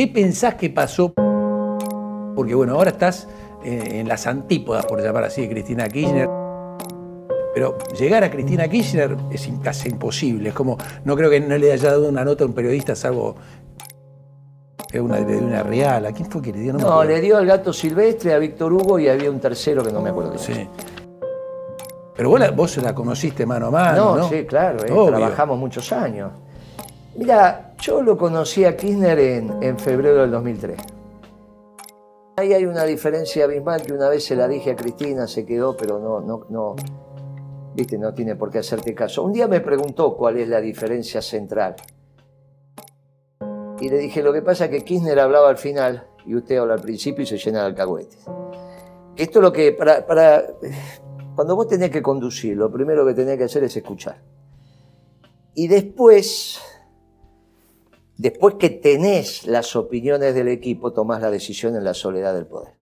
¿Qué pensás que pasó? Porque bueno, ahora estás eh, en las antípodas, por llamar así, de Cristina Kirchner. Pero llegar a Cristina Kirchner es casi imposible. Es como, no creo que no le haya dado una nota a un periodista, salvo que una de una real. ¿A quién fue que le dio? No, le dio al gato silvestre, a Víctor Hugo y había un tercero que no me acuerdo sí. Pero vos la, vos la conociste mano a mano. No, sí, claro, eh, trabajamos muchos años. Mira, yo lo conocí a Kirchner en, en febrero del 2003. Ahí hay una diferencia abismal que una vez se la dije a Cristina, se quedó, pero no, no, no, viste, no tiene por qué hacerte caso. Un día me preguntó cuál es la diferencia central. Y le dije, lo que pasa es que Kirchner hablaba al final y usted habla al principio y se llena de alcahuetes. Esto es lo que, para, para, cuando vos tenés que conducir, lo primero que tenés que hacer es escuchar. Y después, después que tenés las opiniones del equipo, tomás la decisión en la soledad del poder.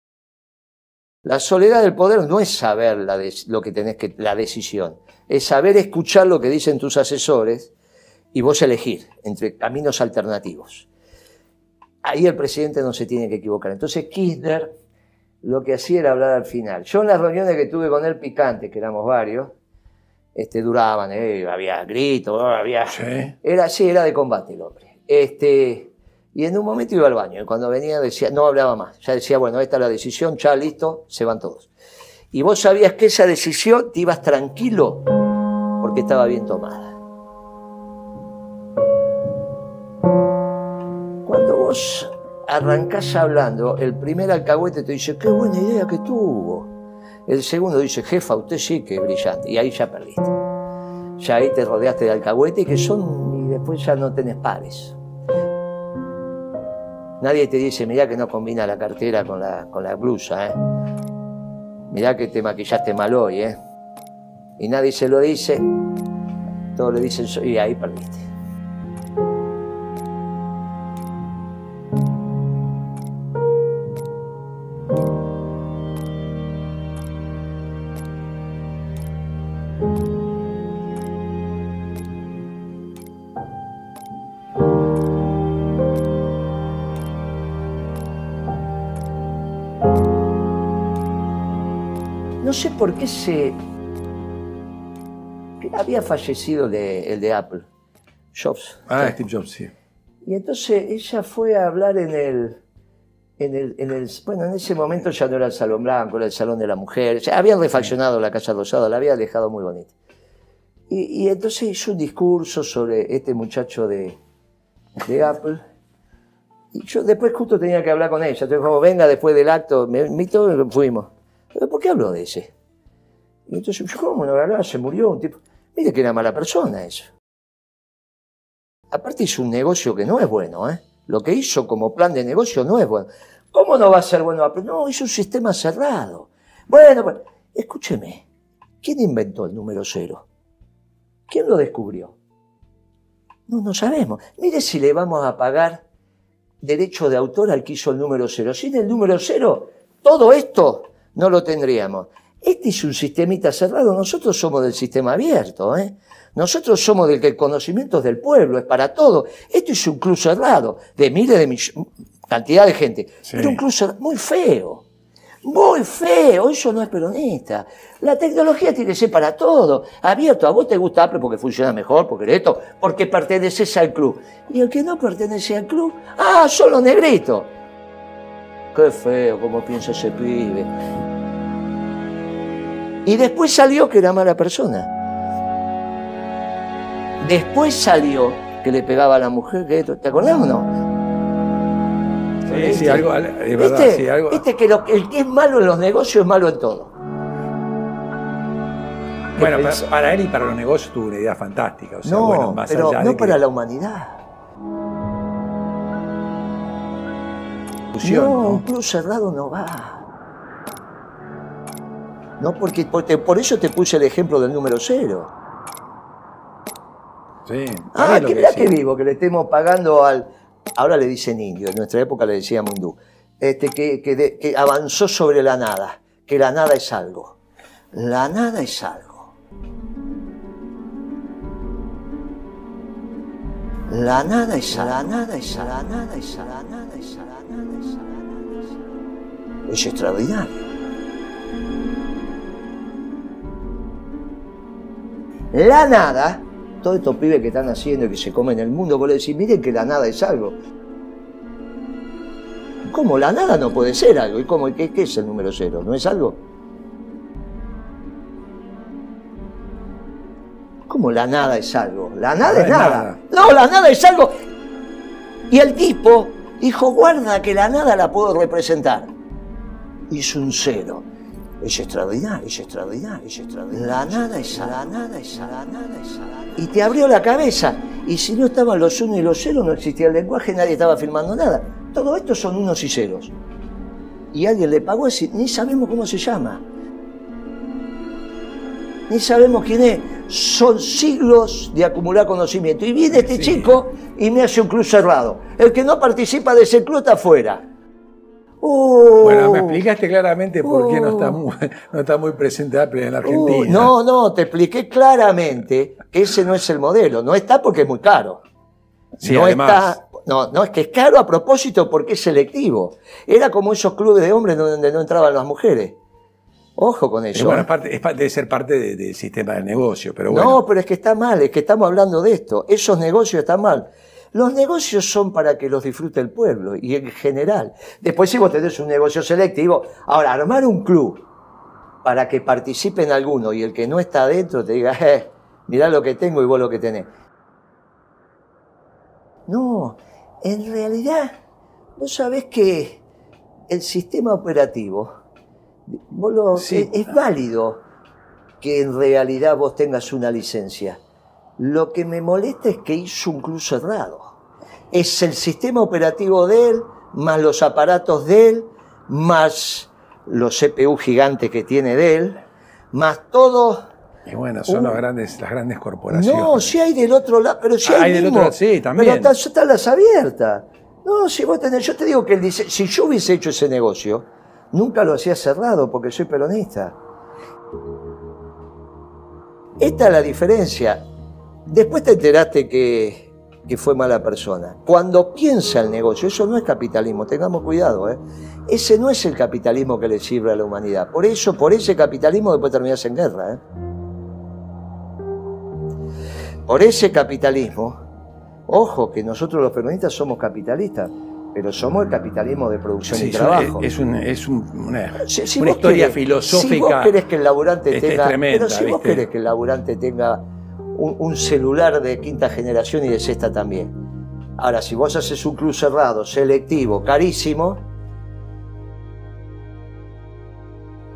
La soledad del poder no es saber la lo que tenés que, la decisión, es saber escuchar lo que dicen tus asesores y vos elegir entre caminos alternativos. Ahí el presidente no se tiene que equivocar. Entonces Kirchner lo que hacía era hablar al final. Yo en las reuniones que tuve con él picantes, que éramos varios, este, duraban, eh, había gritos, había... Era así, era de combate el hombre. Este, y en un momento iba al baño, y cuando venía decía, no hablaba más, ya decía, bueno, esta es la decisión, ya listo, se van todos. Y vos sabías que esa decisión te ibas tranquilo porque estaba bien tomada. Cuando vos arrancás hablando, el primer alcahuete te dice, qué buena idea que tuvo. El segundo dice, jefa, usted sí que es brillante. Y ahí ya perdiste. Ya ahí te rodeaste de alcahuete que son, y después ya no tenés pares. Nadie te dice, mirá que no combina la cartera con la, con la blusa, ¿eh? Mirá que te maquillaste mal hoy, ¿eh? Y nadie se lo dice, todos le dicen, y ahí perdiste. Sé por qué se... Había fallecido el de Apple, Jobs. Ah, Steve Jobs, sí. Y entonces ella fue a hablar en el, en el, bueno, en ese momento ya no era el Salón Blanco, era el Salón de la Mujer. Ya habían refaccionado la Casa Rosada, la había dejado muy bonita. Y, entonces hizo un discurso sobre este muchacho de, de Apple. Y yo después justo tenía que hablar con ella. Entonces, como venga después del acto, me invitó y fuimos. ¿Por qué habló de ese? Y entonces, ¿cómo no verdad? Se murió un tipo. Mire que era mala persona eso. Aparte hizo un negocio que no es bueno, ¿eh? Lo que hizo como plan de negocio no es bueno. ¿Cómo no va a ser bueno? No, hizo un sistema cerrado. Bueno, bueno, escúcheme. ¿Quién inventó el número cero? ¿Quién lo descubrió? No, no sabemos. Mire si le vamos a pagar derecho de autor al que hizo el número cero. Sin el número cero, todo esto no lo tendríamos. Este es un sistemita cerrado, nosotros somos del sistema abierto, ¿eh? Nosotros somos del que el conocimiento es del pueblo, es para todo. Esto es un club cerrado, de miles de millones, cantidad de gente, pero un club cerrado, muy feo. Muy feo, eso no es peronista. La tecnología tiene que ser para todo, abierto. A vos te gusta Apple porque funciona mejor, porque esto, porque perteneces al club. Y el que no pertenece al club, ah, solo negrito. Qué feo como piensa ese pibe. Y después salió que era mala persona. Después salió que le pegaba a la mujer, que ¿te acordás o no? Sí, sí, algo, es verdad, ¿Viste? sí, algo. ¿Viste que el que es malo en los negocios es malo en todo? Bueno, para, él y para los negocios tuvo una idea fantástica. O sea, no, bueno, más pero allá no de para que... la humanidad. No, ¿no? un club cerrado no va. No, porque, por eso te puse el ejemplo del número cero. Sí, Ah, que que mira sí. que vivo, que le estemos pagando al. Ahora le dicen indio, en nuestra época le decíamos hindú. Este, que, que de- que avanzó sobre la nada, que la nada es algo. La nada es algo. La nada es la nada es la nada es la nada es la nada es la nada es extraordinario. La nada, todos estos pibes que están haciendo y que se comen el mundo, vos le decís, miren que la nada es algo. ¿Cómo? La nada no puede ser algo. ¿Y cómo? ¿Qué, qué es el número cero? ¿No es algo? ¿Cómo la nada es algo? La nada es nada. No, la nada es algo. Y el tipo dijo, guarda que la nada la puedo representar. Hizo un cero. Es extraordinario, es extraordinario, es extraordinario. La nada es la nada es la nada es la nada. Y te abrió la cabeza. Y si no estaban los unos y los ceros, no existía el lenguaje, nadie estaba filmando nada. Todo esto son unos y ceros. Y alguien le pagó ese, ni sabemos cómo se llama. Ni sabemos quién es. Son siglos de acumular conocimiento. Y viene este chico y me hace un club cerrado. El que no participa de ese club está afuera. Bueno, me explicaste claramente por qué no está muy, no está muy presente Apple en la uh, Argentina. no, no, te expliqué claramente que ese no es el modelo. No está porque es muy caro. Sí, no además. no, no, es que es caro a propósito porque es selectivo. Era como esos clubes de hombres donde no entraban las mujeres. Ojo con eso. Bueno, ¿eh? es debe ser parte del sistema de negocio, pero bueno. No, pero es que está mal, es que estamos hablando de esto. Esos negocios están mal. Los negocios son para que los disfrute el pueblo y en general. Después si vos tenés un negocio selectivo, ahora armar un club para que participen algunos y el que no está adentro te diga, eh, mirá lo que tengo y vos lo que tenés. No, en realidad vos sabés que el sistema operativo, vos es, es válido que en realidad vos tengas una licencia lo que me molesta es que hizo un club cerrado. Es el sistema operativo de él, más los aparatos de él, más los CPU gigantes que tiene de él, más todo. Y bueno, son grandes, las grandes corporaciones. No, si hay del otro lado, pero si hay, del otro sí, también. Pero están las abiertas. No, si vos tenés, yo te digo que el si yo hubiese hecho ese negocio, nunca lo hacía cerrado porque soy peronista. Esta es la diferencia. Después te enteraste que, fue mala persona. Cuando piensa el negocio, eso no es capitalismo, tengamos cuidado, ¿eh? Ese no es el capitalismo que le sirve a la humanidad. Por eso, por ese capitalismo después terminas en guerra, ¿eh? Por ese capitalismo, ojo que nosotros los peronistas somos capitalistas, pero somos el capitalismo de producción y trabajo. Es, una, historia filosófica. Si vos querés que el laburante tenga. pero si vos querés que el laburante tenga un, celular de quinta generación y de sexta también. Ahora, si vos haces un club cerrado, selectivo, carísimo,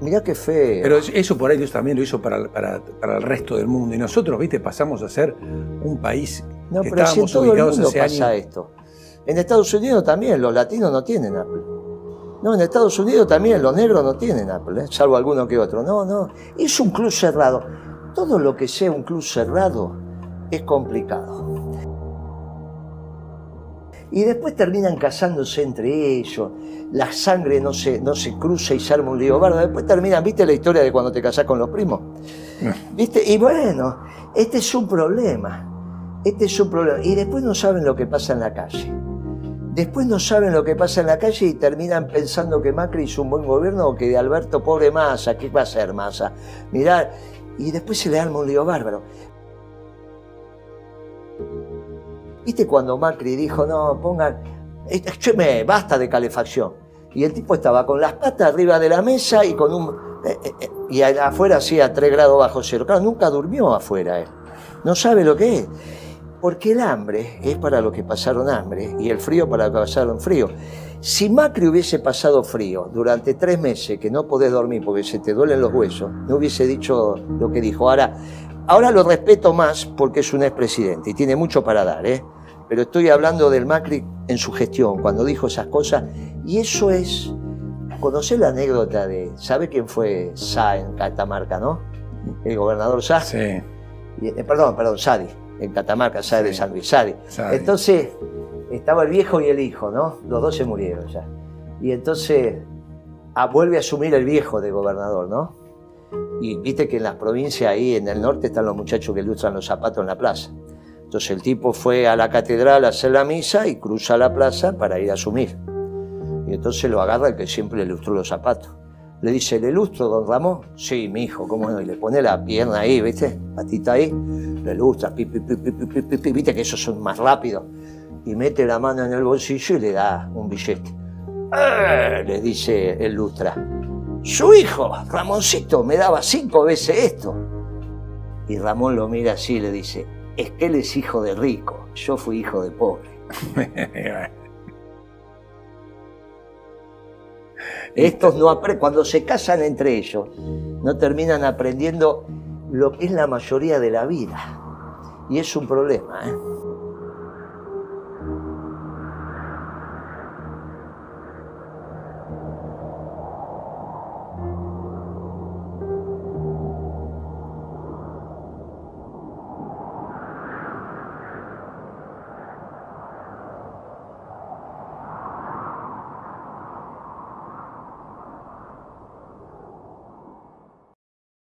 mirá qué feo. Pero eso por ellos también lo hizo para, el resto del mundo. Y nosotros, viste, pasamos a ser un país no, pero si en todo el mundo pasa esto. En Estados Unidos también, los latinos no tienen Apple. No, en Estados Unidos también los negros no tienen Apple, ¿eh? salvo alguno que otro. No, no. Es un club cerrado todo lo que sea un club cerrado es complicado. Y después terminan casándose entre ellos, la sangre no se, no se cruza y se arma un lío bardo. Después terminan, ¿viste la historia de cuando te casás con los primos? ¿Viste? Y bueno, este es un problema. Este es un problema. Y después no saben lo que pasa en la calle. Después no saben lo que pasa en la calle y terminan pensando que Macri hizo un buen gobierno o que Alberto, pobre Massa, ¿qué va a hacer Massa? Mirá, y después se le arma un lío bárbaro. ¿Viste cuando Macri dijo, no, pongan, me, basta de calefacción? Y el tipo estaba con las patas arriba de la mesa y con un... Eh, eh, eh, y afuera hacía 3 grados bajo cero. Claro, nunca durmió afuera él. No sabe lo que es. Porque el hambre es para los que pasaron hambre y el frío para los que pasaron frío. Si Macri hubiese pasado frío durante tres meses, que no podés dormir porque se te duelen los huesos, no hubiese dicho lo que dijo. Ahora, ahora lo respeto más porque es un expresidente y tiene mucho para dar, ¿eh? Pero estoy hablando del Macri en su gestión, cuando dijo esas cosas. Y eso es. Conocer la anécdota de. ¿Sabe quién fue Sá en Catamarca, no? El gobernador Sá. Sí. Eh, perdón, perdón, Sadi, en Catamarca, Sá de San Luis. Entonces estaba el viejo y el hijo, ¿no? Los dos se murieron ya. Y entonces ah, vuelve a asumir el viejo de gobernador, ¿no? Y viste que en las provincias ahí en el norte están los muchachos que lustran los zapatos en la plaza. Entonces el tipo fue a la catedral a hacer la misa y cruza la plaza para ir a asumir. Y entonces lo agarra el que siempre le lustró los zapatos. Le dice, ¿le lustro, don Ramón? Sí, mi hijo, ¿cómo no? Y le pone la pierna ahí, ¿viste? Patita ahí, le lustra, pi, pi, pi, ¿viste que esos son más rápidos? Y mete la mano en el bolsillo y le da un billete. ¡Eh! Le dice el lustra. Su hijo, Ramoncito, me daba cinco veces esto. Y Ramón lo mira así y le dice, es que él es hijo de rico, yo fui hijo de pobre. Estos no apre- cuando se casan entre ellos, no terminan aprendiendo lo que es la mayoría de la vida. Y es un problema, ¿eh?